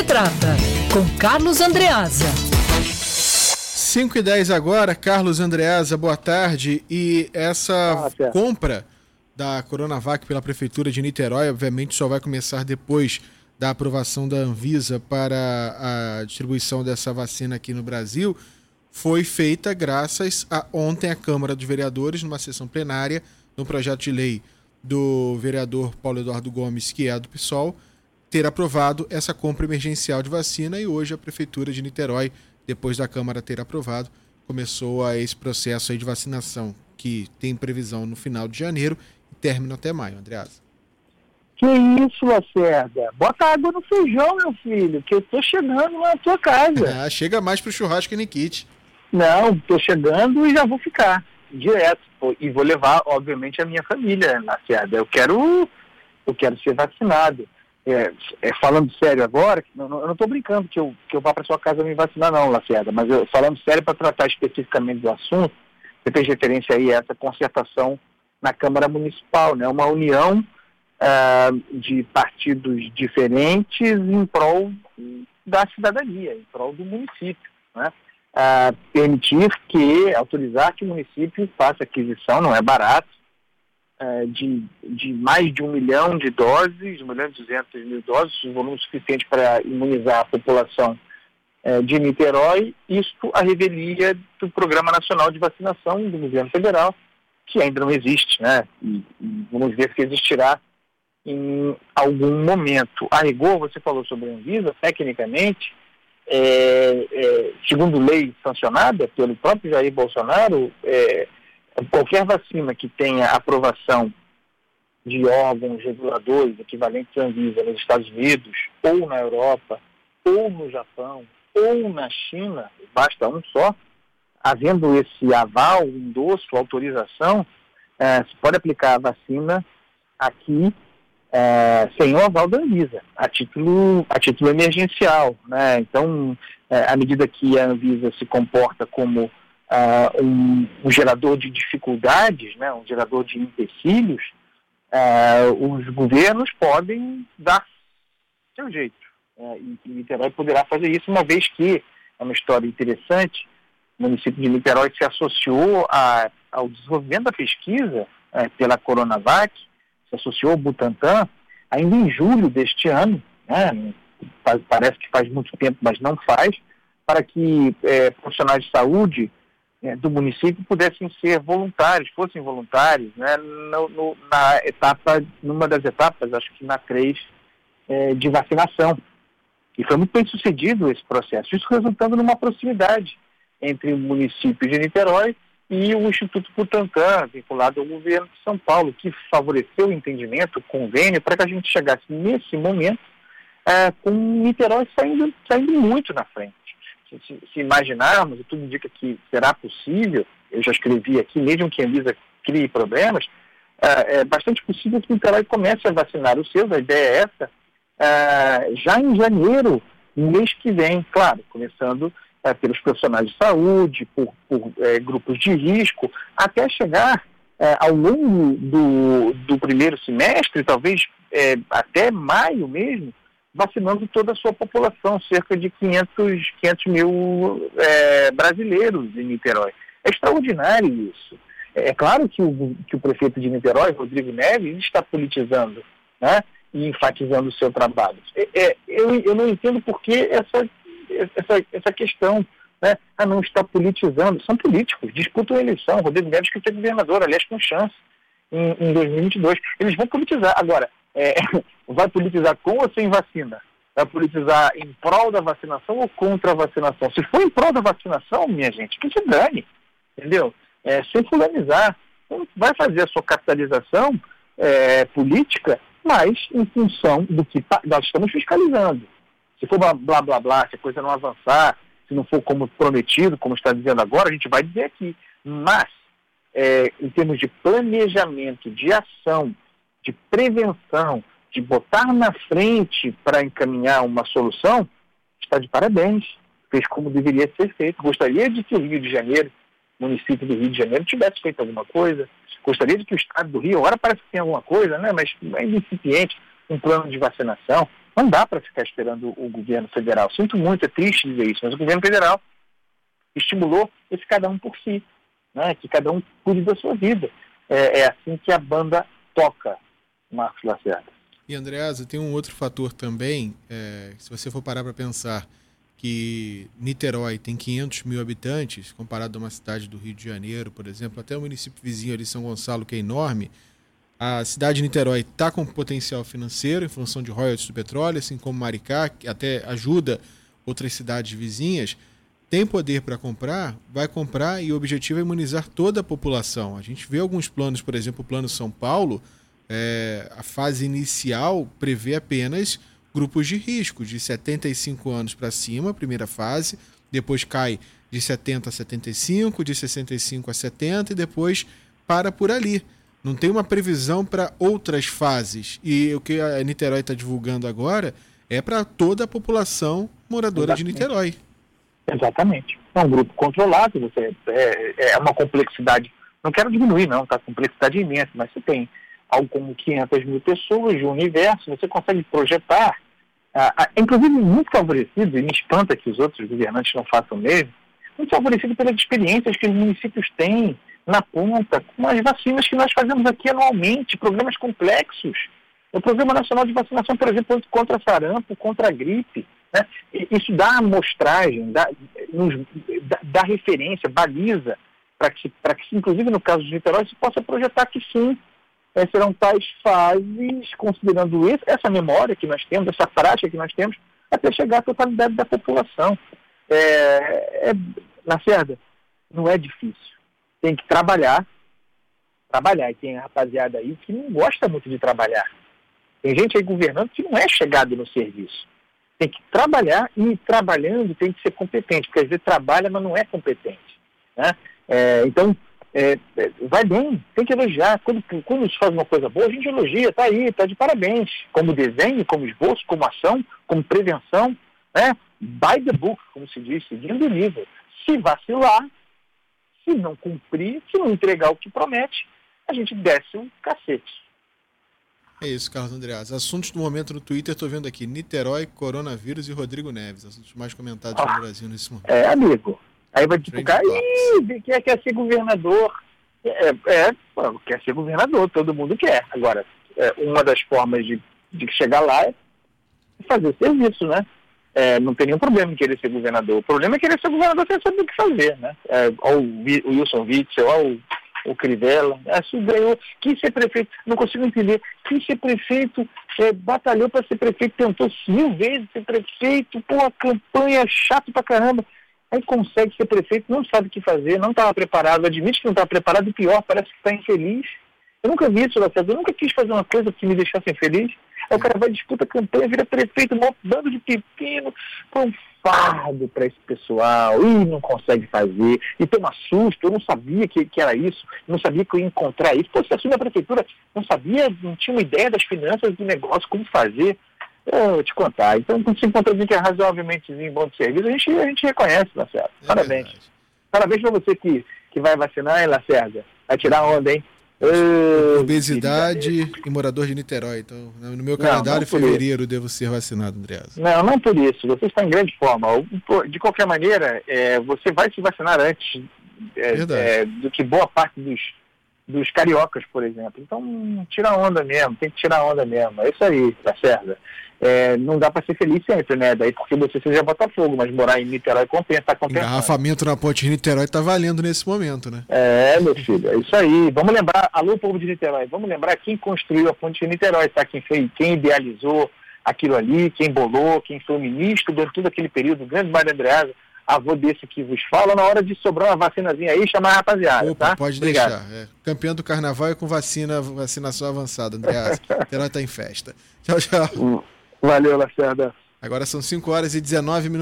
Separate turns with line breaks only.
se trata, com Carlos Andreasa.
5 e 10 agora, Carlos Andreasa, boa tarde. E essa ah, compra da Coronavac pela Prefeitura de Niterói, obviamente, só vai começar depois da aprovação da Anvisa para a distribuição dessa vacina aqui no Brasil, foi feita graças a ontem a Câmara dos Vereadores, numa sessão plenária, no projeto de lei do vereador Paulo Eduardo Gomes, que é do PSOL, ter aprovado essa compra emergencial de vacina e hoje a Prefeitura de Niterói depois da Câmara ter aprovado, começou a esse processo aí de vacinação, que tem previsão no final de janeiro e termina até maio, Andreasa.
Que isso, Lacerda? Bota água no feijão, meu filho, que eu tô chegando na tua casa.
Ah, chega mais pro churrasco e Nikit.
Não, tô chegando e já vou ficar direto. E vou levar, obviamente, a minha família, Lacerda. Eu quero, eu quero ser vacinado é, é, falando sério agora, não, eu não estou brincando que eu, que eu vá para sua casa me vacinar não, Lacerda, mas eu, falando sério para tratar especificamente do assunto, você fez referência aí a essa concertação na Câmara Municipal, né? uma união uh, de partidos diferentes em prol da cidadania, em prol do município. Né? Uh, permitir que, autorizar que o município faça aquisição, não é barato, é, de, de mais de um milhão de doses, um milhão e duzentos mil doses, um volume suficiente para imunizar a população é, de Niterói, isto a revelia do Programa Nacional de Vacinação do governo federal, que ainda não existe, né? E, e vamos ver se existirá em algum momento. A rigor, você falou sobre a Anvisa, tecnicamente, é, é, segundo lei sancionada pelo próprio Jair Bolsonaro, é, qualquer vacina que tenha aprovação de órgãos reguladores equivalentes à Anvisa nos Estados Unidos, ou na Europa, ou no Japão, ou na China, basta um só, havendo esse aval, endosso, autorização, é, se pode aplicar a vacina aqui é, sem o aval da Anvisa, a título, a título emergencial. Né? Então, é, à medida que a Anvisa se comporta como uh, um, um, gerador de dificuldades, né, um gerador de empecilhos, uh, os governos podem dar seu jeito. Uh, e, Niterói poderá fazer isso, uma vez que, é uma história interessante, o município de Niterói se associou a, ao desenvolvimento da pesquisa é, pela Coronavac, se associou ao Butantan, ainda em julho deste ano, né, parece que faz muito tempo, mas não faz, para que é, profissionais de saúde do município pudessem ser voluntários, fossem voluntários, né, no, no, na etapa, numa das etapas, acho que na 3, é, de vacinação. E foi muito bem sucedido esse processo, isso resultando numa proximidade entre o município de Niterói e o Instituto Butantan, vinculado ao governo de São Paulo, que favoreceu o entendimento, o convênio, para que a gente chegasse nesse momento é, com Niterói saindo, saindo muito na frente se, se, imaginarmos, e tudo indica que será possível, eu já escrevi aqui, mesmo que a Anvisa crie problemas, é, é bastante possível que o Niterói comece a vacinar os seus, a ideia é essa, é, já em janeiro, mês que vem, claro, começando é, pelos profissionais de saúde, por, por é, grupos de risco, até chegar é, ao longo do, do primeiro semestre, talvez é, até maio mesmo, vacinando toda a sua população, cerca de 500, 500 mil é, brasileiros em Niterói. É extraordinário isso. É, é claro que o, que o prefeito de Niterói, Rodrigo Neves, está politizando né, e enfatizando o seu trabalho. É, é, eu, eu não entendo por que essa, essa, essa questão. Né, a não está politizando. São políticos, disputam a eleição. Rodrigo Neves que ser governador, aliás, com chance em, em 2022. Eles vão politizar. Agora, é, vai politizar com ou sem vacina? Vai politizar em prol da vacinação ou contra a vacinação? Se for em prol da vacinação, minha gente, que se dane, entendeu? É, sem fulanizar. Então, vai fazer a sua capitalização é, política, mas em função do que nós estamos fiscalizando. Se for blá blá blá, blá se a coisa não avançar, se não for como prometido, como está dizendo agora, a gente vai dizer aqui. Mas, é, em termos de planejamento, de ação, de prevenção, de botar na frente para encaminhar uma solução, está de parabéns. Fez como deveria ser feito. Gostaria de que o Rio de Janeiro, município do Rio de Janeiro, tivesse feito alguma coisa. Gostaria de que o Estado do Rio, agora parece que tem alguma coisa, né? mas é incipiente, um plano de vacinação. Não dá para ficar esperando o governo federal. Sinto muito, é triste dizer isso, mas o governo federal estimulou esse cada um por si, né? que cada um cuide da sua vida. É, é assim que a banda toca, Marcos Lacerda.
E Andreasa, tem um outro fator também, é, se você for parar para pensar que Niterói tem 500 mil habitantes, comparado a uma cidade do Rio de Janeiro, por exemplo, até o município vizinho ali, São Gonçalo, que é enorme, a cidade de Niterói está com potencial financeiro em função de royalties do petróleo, assim como Maricá, que até ajuda outras cidades vizinhas, tem poder para comprar, vai comprar e o objetivo é imunizar toda a população. A gente vê alguns planos, por exemplo, o Plano São Paulo, é, a fase inicial prevê apenas grupos de risco, de 75 anos para cima, primeira fase, depois cai de 70 a 75, de 65 a 70 e depois para por ali. Não tem uma previsão para outras fases. E o que a Niterói está divulgando agora é para toda a população moradora Exatamente. de Niterói.
Exatamente. É um grupo controlado, você, é, é uma complexidade. Não quero diminuir, não, tá? Complexidade imensa, mas você tem algo como 500 mil pessoas de um universo, você consegue projetar, ah, inclusive muito favorecido, e me espanta que os outros governantes não façam mesmo, muito favorecido pelas experiências que os municípios têm na ponta com as vacinas que nós fazemos aqui anualmente, programas complexos. O Programa Nacional de Vacinação, por exemplo, contra sarampo, contra a gripe. Né? Isso dá amostragem, dá, dá, dá referência, baliza, para que, que, inclusive no caso de Niterói, se possa projetar que sim, é, serão tais fases, considerando esse, essa memória que nós temos, essa prática que nós temos, até chegar à totalidade da população. É, é, Lacerda, não é difícil tem que trabalhar, trabalhar. E tem rapaziada aí que não gosta muito de trabalhar. Tem gente aí governando que não é chegado no serviço. Tem que trabalhar e trabalhando tem que ser competente, porque às vezes trabalha, mas não é competente. Né? É, então, é, é vai bem, tem que elogiar. Quando, quando se faz uma coisa boa, a gente elogia, tá aí, tá de parabéns. Como desenho, como esboço, como ação, como prevenção, né? By the book, como se diz, seguindo o nível. Se vacilar, se não cumprir, se não entregar o que promete, a gente desce um cacete.
É isso, Carlos Andreas. Assuntos do momento no Twitter, estou vendo aqui: Niterói, coronavírus e Rodrigo Neves. Assuntos mais comentados ah, no Brasil nesse momento.
É, amigo. Aí vai divulgar, ih, quer, quer ser governador. É, é, quer ser governador, todo mundo quer. Agora, é, uma das formas de, de chegar lá é fazer serviço, né? é, não tem nenhum problema em querer ser governador. O problema é querer ser governador sem saber o que fazer, né? É, o, o Wilson Witzel, o, o Crivella, assim ganhou, quis ser prefeito, não consigo entender, quis ser prefeito, é, batalhou para ser prefeito, tentou mil vezes ser prefeito, pô, a campanha chato pra caramba. Aí consegue ser prefeito, não sabe o que fazer, não estava preparado, admite que não estava preparado e pior, parece que está infeliz. Eu nunca vi isso, Lacerda, eu nunca quis fazer uma coisa que me deixasse infeliz. Aí o cara vai disputa campanha, vira prefeito, um bando de pepino, põe um fardo para esse pessoal, e não consegue fazer, e toma susto, eu não sabia que, que era isso, não sabia que eu ia encontrar isso. Pô, você assume a prefeitura, não sabia, não tinha uma ideia das finanças do negócio, como fazer. Eu vou te contar. Então, quando se encontra alguém que é razoavelmente bom de serviço, a gente, a gente reconhece, Lacerda. É Parabéns. Verdade. Parabéns para você que, que vai vacinar, hein, Lacerda? Vai tirar onda, hein?
Obesidade e morador de Niterói. Então, no meu calendário, em fevereiro, devo ser vacinado, Andreas.
Não, não por isso. Você está em grande forma. De qualquer maneira, é, você vai se vacinar antes é, é, do que boa parte dos, dos cariocas, por exemplo. Então, tira onda mesmo, tem que tirar onda mesmo. É isso aí, tá certo é, não dá para ser feliz sempre, né? Daí porque você seja Botafogo, mas morar em Niterói compensa, tá compensando.
Engarrafamento na ponte de Niterói tá valendo nesse momento, né?
É, meu filho, é isso aí. Vamos lembrar, alô povo de Niterói, vamos lembrar quem construiu a ponte de Niterói, tá? Quem fez, quem idealizou aquilo ali, quem bolou, quem foi o ministro durante todo aquele período, o grande Mário Andreasa, avô desse que vos fala, na hora de sobrar uma vacinazinha aí, chamar a rapaziada, Opa, tá?
Pode Obrigado. deixar. É. Campeão do carnaval é com vacina, vacinação avançada, Andreasa. Niterói tá em festa. Tchau, tchau.
Valeu, Lacerda.
Agora são 5 horas e 19 minutos.